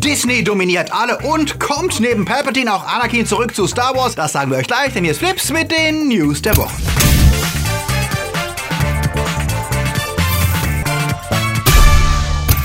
Disney dominiert alle und kommt neben Palpatine auch Anakin zurück zu Star Wars. Das sagen wir euch gleich, denn hier ist Flips mit den News der Woche.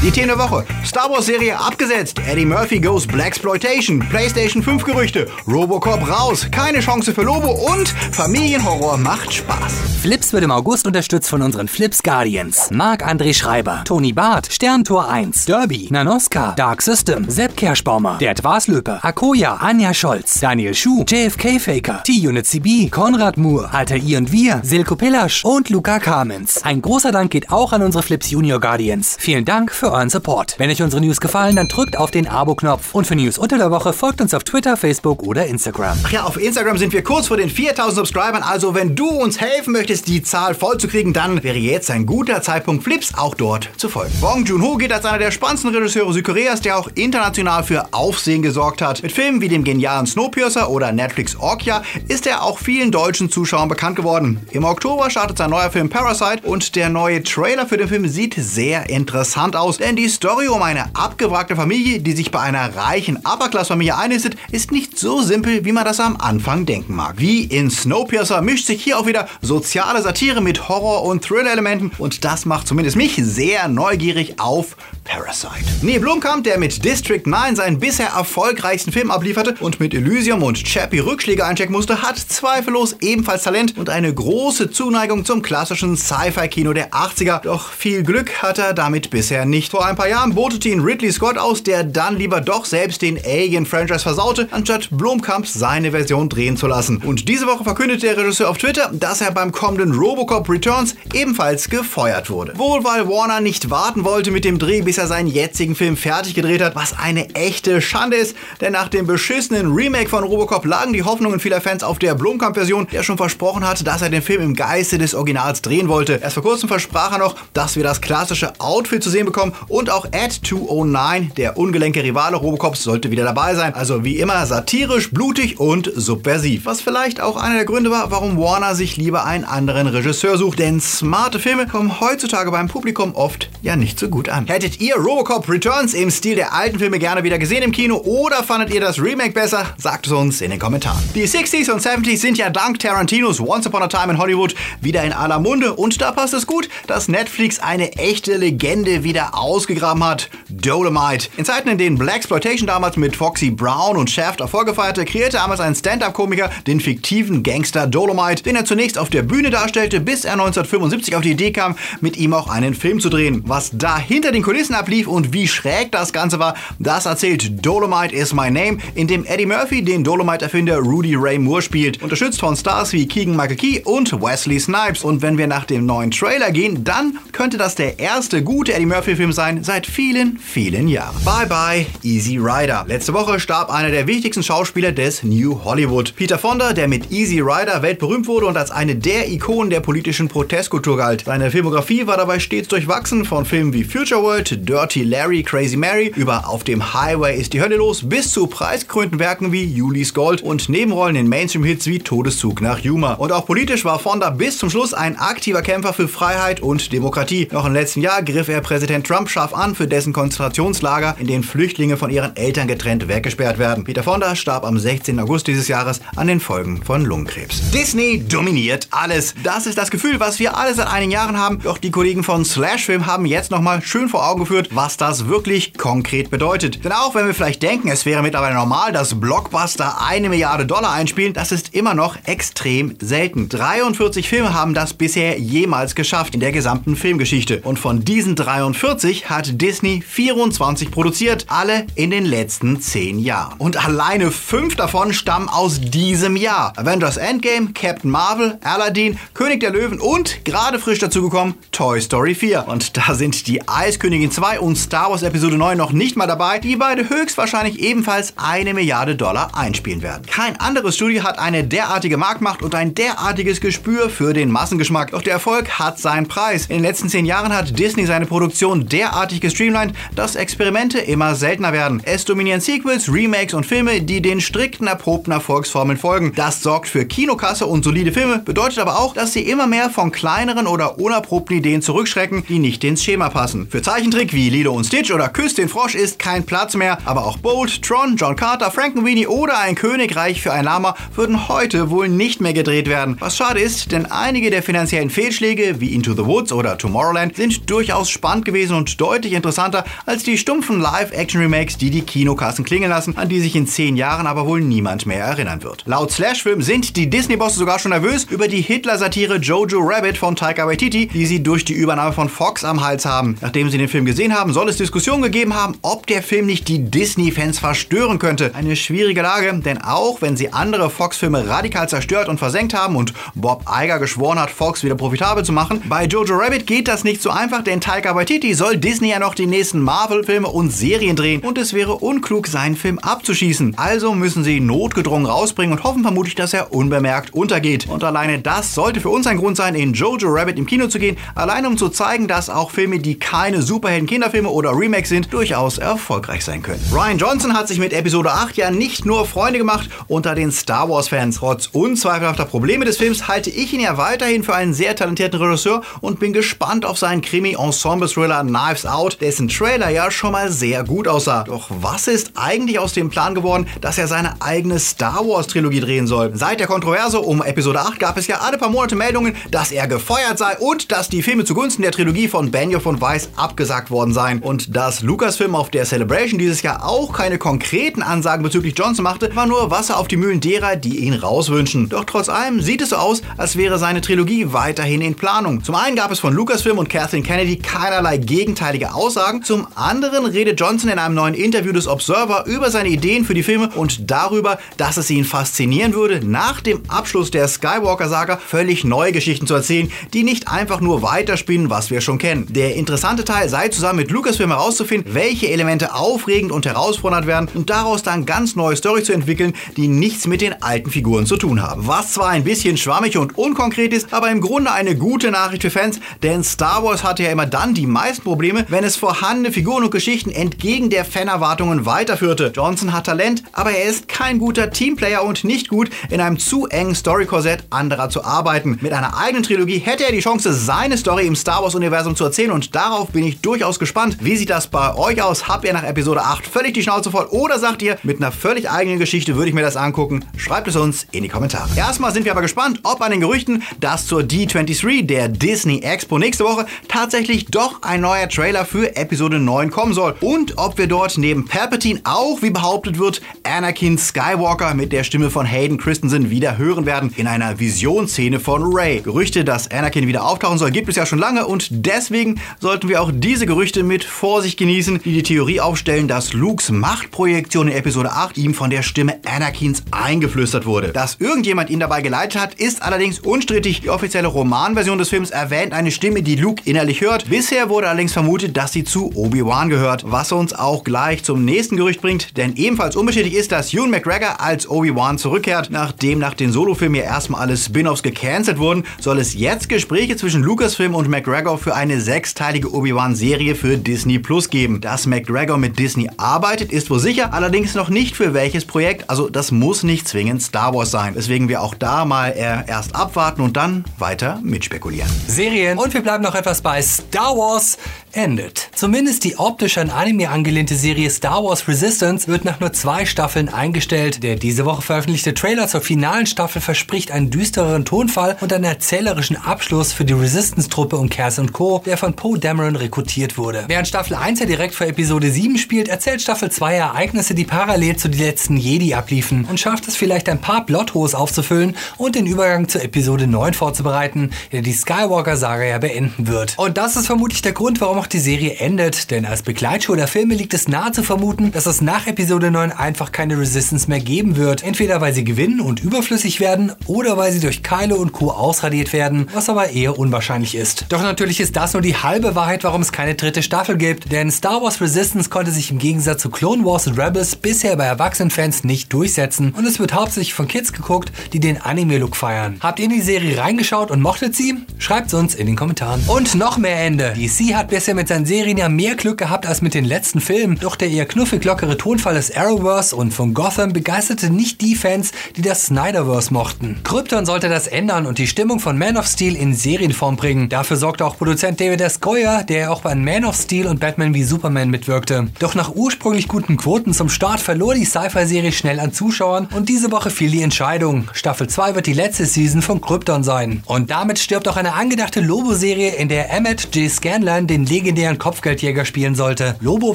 Die Themen der Woche. Star Wars Serie abgesetzt. Eddie Murphy goes Blaxploitation. PlayStation 5 Gerüchte. Robocop raus. Keine Chance für Lobo und Familienhorror macht Spaß. Flips wird im August unterstützt von unseren Flips Guardians. Marc-André Schreiber, Toni Barth, Sterntor 1, Derby, Nanoska, Dark System, Sepp Kerschbaumer, Gerd Waslöpe, Akoya, Anja Scholz, Daniel Schuh, JFK Faker, T-Unit CB, Konrad Moore, Alter I und Wir, Silko Pillasch und Luca Kamens. Ein großer Dank geht auch an unsere Flips Junior Guardians. Vielen Dank für euren Support. Wenn euch unsere News gefallen, dann drückt auf den Abo-Knopf. Und für News unter der Woche folgt uns auf Twitter, Facebook oder Instagram. Ach ja, auf Instagram sind wir kurz vor den 4000 Subscribern. Also wenn du uns helfen möchtest, die Zahl voll zu kriegen, dann wäre jetzt ein guter Zeitpunkt, Flips auch dort zu folgen. Bong Joon-ho geht als einer der spannendsten Regisseure Südkoreas, der auch international für Aufsehen gesorgt hat. Mit Filmen wie dem genialen Snowpiercer oder Netflix Orkia ist er auch vielen deutschen Zuschauern bekannt geworden. Im Oktober startet sein neuer Film Parasite und der neue Trailer für den Film sieht sehr interessant aus, denn die Story um eine abgewrackte Familie, die sich bei einer reichen Upper-Class-Familie einnistet, ist nicht so simpel, wie man das am Anfang denken mag. Wie in Snowpiercer mischt sich hier auch wieder soziale Satire mit Horror- und Thriller-Elementen und das macht zumindest mich sehr neugierig auf Parasite. Nee, Blumkamp, der mit District 9 seinen bisher erfolgreichsten Film ablieferte und mit Elysium und Chappie Rückschläge einchecken musste, hat zweifellos ebenfalls Talent und eine große Zuneigung zum klassischen Sci-Fi-Kino der 80er. Doch viel Glück hat er damit bisher nicht. Vor ein paar Jahren botete ihn Ridley Scott aus, der dann lieber doch selbst den Alien-Franchise versaute, anstatt Blumkamp seine Version drehen zu lassen. Und diese Woche verkündete der Regisseur auf Twitter, dass er beim kommenden Robocop Returns ebenfalls gefeuert wurde. Wohl weil Warner nicht warten wollte mit dem Dreh, bis er seinen jetzigen Film fertig gedreht hat, was eine echte Schande ist, denn nach dem beschissenen Remake von Robocop lagen die Hoffnungen vieler Fans auf der Blomkamp-Version, der schon versprochen hat, dass er den Film im Geiste des Originals drehen wollte. Erst vor kurzem versprach er noch, dass wir das klassische Outfit zu sehen bekommen und auch Ad 209, der ungelenke Rivale Robocops, sollte wieder dabei sein. Also wie immer satirisch, blutig und subversiv. Was vielleicht auch einer der Gründe war, warum Warner sich lieber einen anderen Regisseur sucht, denn smarte Filme kommen heutzutage beim Publikum oft ja nicht so gut an. Hättet ihr Robocop Returns im Stil der alten Filme gerne wieder gesehen im Kino oder fandet ihr das Remake besser? Sagt es uns in den Kommentaren. Die 60s und 70s sind ja dank Tarantinos Once Upon a Time in Hollywood wieder in aller Munde und da passt es gut, dass Netflix eine echte Legende wieder ausgegraben hat. Dolomite. In Zeiten, in denen Blaxploitation damals mit Foxy Brown und Shaft Erfolge feierte, kreierte damals ein Stand-Up-Komiker den fiktiven Gangster Dolomite, den er zunächst auf der Bühne darstellte, bis er 1975 auf die Idee kam, mit ihm auch einen Film zu drehen. Was da hinter den Kulissen ablief und wie schräg das Ganze war, das erzählt Dolomite is My Name, in dem Eddie Murphy den Dolomite-Erfinder Rudy Ray Moore spielt, unterstützt von Stars wie Keegan Michael Key und Wesley Snipes. Und wenn wir nach dem neuen Trailer gehen, dann könnte das der erste gute Eddie Murphy-Film sein seit vielen, vielen Jahren. Bye bye, Easy Rider. Letzte Woche starb einer der wichtigsten Schauspieler des New Hollywood. Peter Fonda, der mit Easy Rider weltberühmt wurde und als eine der Ikonen der politischen Protestkultur galt. Seine Filmografie war dabei stets durchwachsen von Filmen wie Future World, Dirty Larry, Crazy Mary, über Auf dem Highway ist die Hölle los, bis zu preisgekrönten Werken wie Julis Gold und Nebenrollen in Mainstream-Hits wie Todeszug nach Yuma. Und auch politisch war Fonda bis zum Schluss ein aktiver Kämpfer für Freiheit und Demokratie. Noch im letzten Jahr griff er Präsident Trump scharf an für dessen Konzentrationslager, in denen Flüchtlinge von ihren Eltern getrennt weggesperrt werden. Peter Fonda starb am 16. August dieses Jahres an den Folgen von Lungenkrebs. Disney dominiert alles. Das ist das Gefühl, was wir alle seit einigen Jahren haben. Doch die Kollegen von Slashfilm haben jetzt nochmal schön vor Augen geführt, was das wirklich konkret bedeutet. Denn auch wenn wir vielleicht denken, es wäre mittlerweile normal, dass Blockbuster eine Milliarde Dollar einspielen, das ist immer noch extrem selten. 43 Filme haben das bisher jemals geschafft in der gesamten Filmgeschichte. Und von diesen 43 hat Disney 24 produziert, alle in den letzten 10 Jahren. Und alleine 5 davon stammen aus diesem Jahr. Avengers Endgame, Captain Marvel, Aladdin, König der Löwen und gerade frisch dazugekommen Toy Story 4. Und da sind die Eiskönigin 2 und Star Wars Episode 9 noch nicht mal dabei, die beide höchstwahrscheinlich ebenfalls eine Milliarde Dollar einspielen werden. Kein anderes Studio hat eine derartige Marktmacht und ein derartiges Gespür für den Massengeschmack. Doch der Erfolg hat seinen Preis. In den letzten 10 Jahren hat Disney seine Produktion derart derartig gestreamlined, dass Experimente immer seltener werden. Es dominieren Sequels, Remakes und Filme, die den strikten erprobten Erfolgsformeln folgen. Das sorgt für Kinokasse und solide Filme, bedeutet aber auch, dass sie immer mehr von kleineren oder unerprobten Ideen zurückschrecken, die nicht ins Schema passen. Für Zeichentrick wie Lilo und Stitch oder Küss den Frosch ist kein Platz mehr, aber auch Bolt, Tron, John Carter, Frankenweenie oder ein Königreich für ein Lama würden heute wohl nicht mehr gedreht werden. Was schade ist, denn einige der finanziellen Fehlschläge wie Into the Woods oder Tomorrowland sind durchaus spannend gewesen und deutlich interessanter als die stumpfen Live-Action-Remakes, die die Kinokassen klingen lassen, an die sich in zehn Jahren aber wohl niemand mehr erinnern wird. Laut Slash-Film sind die Disney-Bosse sogar schon nervös über die Hitler-Satire Jojo Rabbit von Taika Waititi, die sie durch die Übernahme von Fox am Hals haben. Nachdem sie den Film gesehen haben, soll es Diskussionen gegeben haben, ob der Film nicht die Disney-Fans verstören könnte. Eine schwierige Lage, denn auch wenn sie andere Fox-Filme radikal zerstört und versenkt haben und Bob Iger geschworen hat, Fox wieder profitabel zu machen, bei Jojo Rabbit geht das nicht so einfach, denn Taika Waititi soll Disney ja noch die nächsten Marvel-Filme und Serien drehen und es wäre unklug, seinen Film abzuschießen. Also müssen sie notgedrungen rausbringen und hoffen vermutlich, dass er unbemerkt untergeht. Und alleine das sollte für uns ein Grund sein, in Jojo Rabbit im Kino zu gehen, allein um zu zeigen, dass auch Filme, die keine Superhelden-Kinderfilme oder Remakes sind, durchaus erfolgreich sein können. Ryan Johnson hat sich mit Episode 8 ja nicht nur Freunde gemacht unter den Star Wars-Fans. Trotz unzweifelhafter Probleme des Films halte ich ihn ja weiterhin für einen sehr talentierten Regisseur und bin gespannt auf seinen Krimi-Ensemble-Thriller Knives Out, dessen Trailer ja schon mal sehr gut aussah. Doch was ist eigentlich aus dem Plan geworden, dass er seine eigene Star Wars-Trilogie drehen soll? Seit der Kontroverse um Episode 8 gab es ja alle paar Monate Meldungen, dass er gefeuert sei und dass die Filme zugunsten der Trilogie von Benioff und Weiss abgesagt worden seien. Und dass Lucasfilm auf der Celebration dieses Jahr auch keine konkreten Ansagen bezüglich Johnson machte, war nur Wasser auf die Mühlen derer, die ihn rauswünschen. Doch trotz allem sieht es so aus, als wäre seine Trilogie weiterhin in Planung. Zum einen gab es von Lucasfilm und Kathleen Kennedy keinerlei gegenteilige Aussagen. Zum anderen redet Johnson in einem neuen Interview des Observer über seine Ideen für die Filme und darüber, dass es ihn faszinieren würde, nach dem Abschluss der Skywalker-Saga völlig neue Geschichten zu erzählen, die nicht einfach nur weiterspinnen, was wir schon kennen. Der interessante Teil sei zusammen mit Lucasfilm herauszufinden, welche Elemente aufregend und herausfordernd werden und daraus dann ganz neue Story zu entwickeln, die nichts mit den alten Figuren zu tun haben. Was zwar ein bisschen schwammig und unkonkret ist, aber im Grunde eine gute Nachricht für Fans, denn Star Wars hatte ja immer dann die meisten Probleme, wenn es vorhandene Figuren und Geschichten entgegen der Fanerwartungen weiterführte. Johnson hat Talent, aber er ist kein guter Teamplayer und nicht gut, in einem zu engen Story-Korsett anderer zu arbeiten. Mit einer eigenen Trilogie hätte er die Chance, seine Story im Star Wars-Universum zu erzählen und darauf bin ich durchaus gespannt. Wie sieht das bei euch aus? Habt ihr nach Episode 8 völlig die Schnauze voll oder sagt ihr, mit einer völlig eigenen Geschichte würde ich mir das angucken? Schreibt es uns in die Kommentare. Erstmal sind wir aber gespannt, ob an den Gerüchten, dass zur D23, der Disney Expo nächste Woche, tatsächlich doch ein neuer Trailer für Episode 9 kommen soll und ob wir dort neben Palpatine auch, wie behauptet wird, Anakin Skywalker mit der Stimme von Hayden Christensen wieder hören werden in einer Visionsszene von Rey. Gerüchte, dass Anakin wieder auftauchen soll, gibt es ja schon lange und deswegen sollten wir auch diese Gerüchte mit Vorsicht genießen, die die Theorie aufstellen, dass Lukes Machtprojektion in Episode 8 ihm von der Stimme Anakins eingeflüstert wurde. Dass irgendjemand ihn dabei geleitet hat, ist allerdings unstrittig. Die offizielle Romanversion des Films erwähnt eine Stimme, die Luke innerlich hört. Bisher wurde allerdings vermutet, dass sie zu Obi-Wan gehört, was uns auch gleich zum nächsten Gerücht bringt, denn ebenfalls unbestätigt ist, dass Ewan McGregor als Obi-Wan zurückkehrt. Nachdem nach den Solofilmen ja erstmal alle Spin-offs gecancelt wurden, soll es jetzt Gespräche zwischen Lucasfilm und McGregor für eine sechsteilige Obi-Wan-Serie für Disney Plus geben. Dass McGregor mit Disney arbeitet, ist wohl sicher, allerdings noch nicht für welches Projekt. Also das muss nicht zwingend Star Wars sein. Weswegen wir auch da mal erst abwarten und dann weiter mitspekulieren. Serien und wir bleiben noch etwas bei Star Wars endet. Zumindest die optisch an Anime angelehnte Serie Star Wars Resistance wird nach nur zwei Staffeln eingestellt. Der diese Woche veröffentlichte Trailer zur finalen Staffel verspricht einen düstereren Tonfall und einen erzählerischen Abschluss für die Resistance-Truppe um Cass und Co., der von Poe Dameron rekrutiert wurde. Während Staffel 1 ja direkt vor Episode 7 spielt, erzählt Staffel 2 Ereignisse, die parallel zu den letzten Jedi abliefen und schafft es vielleicht ein paar Plotholes aufzufüllen und den Übergang zur Episode 9 vorzubereiten, der die Skywalker-Saga ja beenden wird. Und das ist vermutlich der Grund, warum auch die Serie endet, denn als Begleitshow der Filme liegt es nahe zu vermuten, dass es nach Episode 9 einfach keine Resistance mehr geben wird. Entweder weil sie gewinnen und überflüssig werden oder weil sie durch Kylo und Co. ausradiert werden, was aber eher unwahrscheinlich ist. Doch natürlich ist das nur die halbe Wahrheit, warum es keine dritte Staffel gibt, denn Star Wars Resistance konnte sich im Gegensatz zu Clone Wars und Rebels bisher bei Erwachsenenfans nicht durchsetzen und es wird hauptsächlich von Kids geguckt, die den Anime-Look feiern. Habt ihr in die Serie reingeschaut und mochtet sie? Schreibt es uns in den Kommentaren. Und noch mehr Ende. DC hat bisher bisher mit seinen Serien ja mehr Glück gehabt als mit den letzten Filmen, doch der eher knuffig lockere Tonfall des Arrowverse und von Gotham begeisterte nicht die Fans, die das Snyderverse mochten. Krypton sollte das ändern und die Stimmung von Man of Steel in Serienform bringen. Dafür sorgte auch Produzent David S. Goyer, der auch bei Man of Steel und Batman wie Superman mitwirkte. Doch nach ursprünglich guten Quoten zum Start verlor die Sci-Fi-Serie schnell an Zuschauern und diese Woche fiel die Entscheidung. Staffel 2 wird die letzte Season von Krypton sein. Und damit stirbt auch eine angedachte Lobo-Serie, in der Emmett J. Scanlan den legendären Kopfgeldjäger spielen sollte. Lobo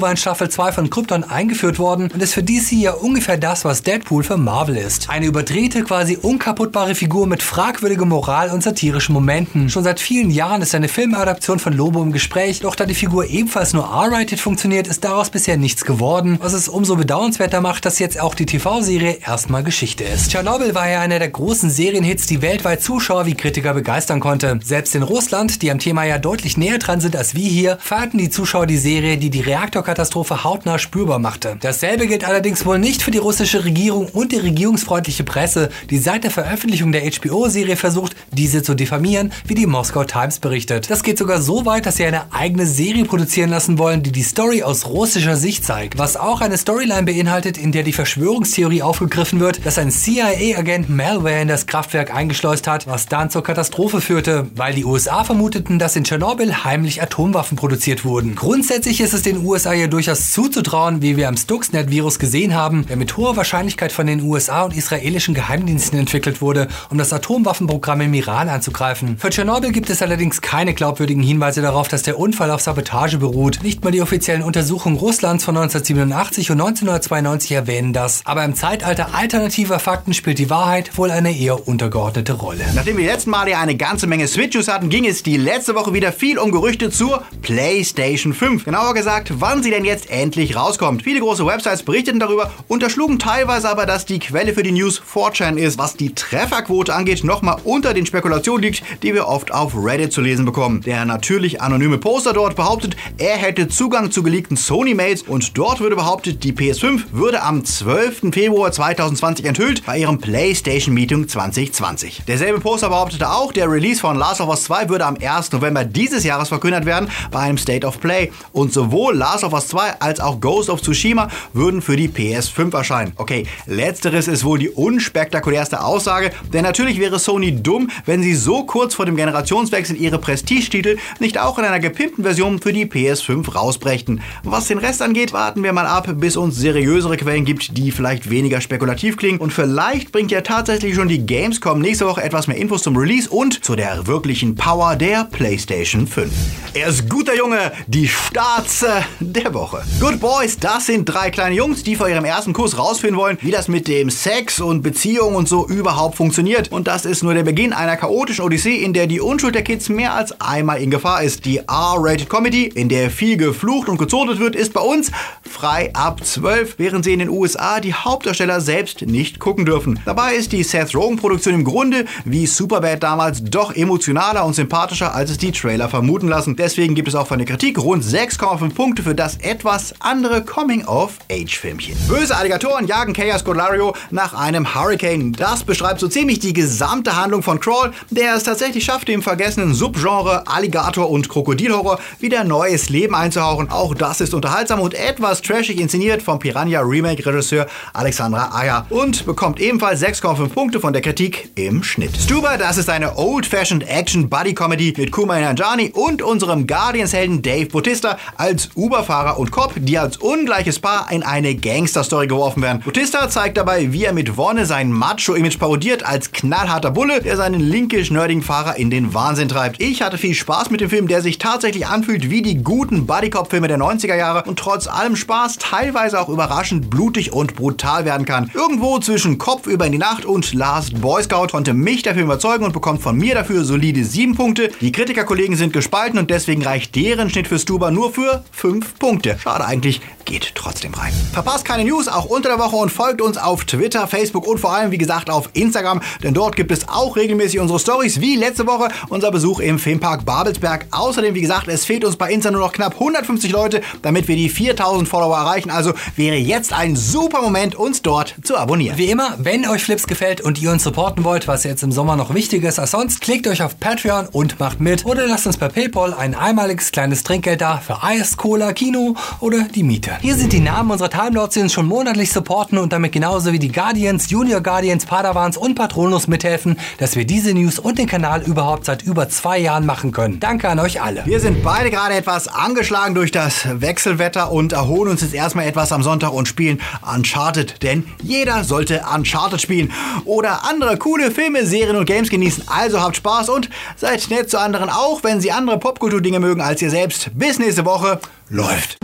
war in Staffel 2 von Krypton eingeführt worden und ist für DC ja ungefähr das, was Deadpool für Marvel ist. Eine überdrehte, quasi unkaputtbare Figur mit fragwürdiger Moral und satirischen Momenten. Schon seit vielen Jahren ist eine Filmadaption von Lobo im Gespräch, doch da die Figur ebenfalls nur R-rated funktioniert, ist daraus bisher nichts geworden, was es umso bedauernswerter macht, dass jetzt auch die TV-Serie erstmal Geschichte ist. Tschernobyl war ja einer der großen Serienhits, die weltweit Zuschauer wie Kritiker begeistern konnte. Selbst in Russland, die am Thema ja deutlich näher dran sind als wir hier, feierten die Zuschauer die Serie, die die Reaktorkatastrophe hautnah spürbar machte. Dasselbe gilt allerdings wohl nicht für die russische Regierung und die regierungsfreundliche Presse, die seit der Veröffentlichung der HBO-Serie versucht, diese zu diffamieren, wie die Moskau Times berichtet. Das geht sogar so weit, dass sie eine eigene Serie produzieren lassen wollen, die die Story aus russischer Sicht zeigt. Was auch eine Storyline beinhaltet, in der die Verschwörungstheorie aufgegriffen wird, dass ein CIA-Agent Malware in das Kraftwerk eingeschleust hat, was dann zur Katastrophe führte, weil die USA vermuteten, dass in Tschernobyl heimlich Atomwaffen produziert wurden. Grundsätzlich ist es den USA ja durchaus zuzutrauen, wie wir am Stuxnet-Virus gesehen haben, der mit hoher Wahrscheinlichkeit von den USA und israelischen Geheimdiensten entwickelt wurde, um das Atomwaffenprogramm im Iran anzugreifen. Für Tschernobyl gibt es allerdings keine glaubwürdigen Hinweise darauf, dass der Unfall auf Sabotage beruht. Nicht mal die offiziellen Untersuchungen Russlands von 1987 und 1992 erwähnen das. Aber im Zeitalter alternativer Fakten spielt die Wahrheit wohl eine eher untergeordnete Rolle. Nachdem wir letzten Mal ja eine ganze Menge Switches hatten, ging es die letzte Woche wieder viel um Gerüchte zur PlayStation 5. Genauer gesagt, wann sie denn jetzt endlich rauskommt. Viele große Websites berichteten darüber, unterschlugen teilweise aber, dass die Quelle für die News 4chan ist, was die Trefferquote angeht, nochmal unter den Spekulationen liegt, die wir oft auf Reddit zu lesen bekommen. Der natürlich anonyme Poster dort behauptet, er hätte Zugang zu geleakten Sony-Mails und dort würde behauptet, die PS5 würde am 12. Februar 2020 enthüllt bei ihrem PlayStation Meeting 2020. Derselbe Poster behauptete auch, der Release von Last of Us 2 würde am 1. November dieses Jahres verkündet werden bei einem State of Play und sowohl Last of Us 2 als auch Ghost of Tsushima würden für die PS5 erscheinen. Okay, letzteres ist wohl die unspektakulärste Aussage, denn natürlich wäre Sony dumm, wenn sie so kurz vor dem Generationswechsel ihre Prestigetitel nicht auch in einer gepimpten Version für die PS5 rausbrächten. Was den Rest angeht, warten wir mal ab, bis uns seriösere Quellen gibt, die vielleicht weniger spekulativ klingen und vielleicht bringt ja tatsächlich schon die Gamescom nächste Woche etwas mehr Infos zum Release und zu der wirklichen Power der PlayStation 5. Er ist guter Junge, die Starze der Woche. Good Boys, das sind drei kleine Jungs, die vor ihrem ersten Kurs rausfinden wollen, wie das mit dem Sex und Beziehung und so überhaupt funktioniert. Und das ist nur der Beginn einer chaotischen Odyssee, in der die Unschuld der Kids mehr als einmal in Gefahr ist. Die R-Rated Comedy, in der viel geflucht und gezotet wird, ist bei uns frei ab 12, während sie in den USA die Hauptdarsteller selbst nicht gucken dürfen. Dabei ist die Seth Rogen-Produktion im Grunde wie Superbad damals doch emotionaler und sympathischer, als es die Trailer vermuten lassen. Deswegen gibt es auch von der Kritik rund 6,5 Punkte für das etwas andere Coming-of-Age-Filmchen. Böse Alligatoren jagen Chaos Godlario nach einem Hurricane. Das beschreibt so ziemlich die gesamte Handlung von Crawl, der es tatsächlich schafft, dem vergessenen Subgenre Alligator und Krokodilhorror wieder neues Leben einzuhauchen. Auch das ist unterhaltsam und etwas trashig inszeniert vom Piranha Remake-Regisseur Alexandra Ayer und bekommt ebenfalls 6,5 Punkte von der Kritik im Schnitt. Stuber, das ist eine old-fashioned Action-Buddy-Comedy mit Kumail Nanjiani und unserem Guardians-Helden Dave Bautista als Uberfahrer und Cop, die als ungleiches Paar in eine Gangster-Story geworfen werden. Bautista zeigt dabei, wie er mit Wonne sein Macho-Image parodiert als knallharter Bulle, der seinen linkisch-nerdigen Fahrer in den Wahnsinn treibt. Ich hatte viel Spaß mit dem Film, der sich tatsächlich anfühlt wie die guten Buddy-Cop-Filme der 90er Jahre und trotz allem Spaß teilweise auch überraschend blutig und brutal werden kann. Irgendwo zwischen Kopf über in die Nacht und Last Boy Scout konnte mich der Film überzeugen und bekommt von mir dafür solide 7 Punkte. Die Kritikerkollegen sind gespalten und deswegen reicht deren Schnitt für Stuber nur für 5 Punkte. Schade eigentlich, geht trotzdem rein. Verpasst keine News, auch unter der Woche und folgt uns auf Twitter, Facebook und vor allem, wie gesagt, auf Instagram, denn dort gibt es auch regelmäßig unsere Stories, wie letzte Woche unser Besuch im Filmpark Babelsberg. Außerdem, wie gesagt, es fehlt uns bei Insta nur noch knapp 150 Leute, damit wir die 4000 Follower erreichen. Also wäre jetzt ein super Moment, uns dort zu abonnieren. Wie immer, wenn euch Flips gefällt und ihr uns supporten wollt, was jetzt im Sommer noch wichtiger ist als sonst, klickt euch auf Patreon und macht mit oder lasst uns per PayPal ein einmaliges kleines Trinkgeld da für Eis, Cola, Kino oder die Miete. Hier sind die Namen unserer Time Lords, die uns schon monatlich supporten und damit genauso wie die Guardians, Junior Guardians, Padawans und Patronus mithelfen, dass wir diese News und den Kanal überhaupt seit über zwei Jahren machen können. Danke an euch alle. Wir sind beide gerade etwas angeschlagen durch das Wechselwetter und erholen uns jetzt erstmal etwas am Sonntag und spielen Uncharted, denn jeder sollte Uncharted spielen oder andere coole Filme, Serien und Games genießen. Also habt Spaß und seid nett zu anderen, auch wenn sie andere Popkultur-Dinge mögen als ihr selbst. Bis nächste Woche. Läuft.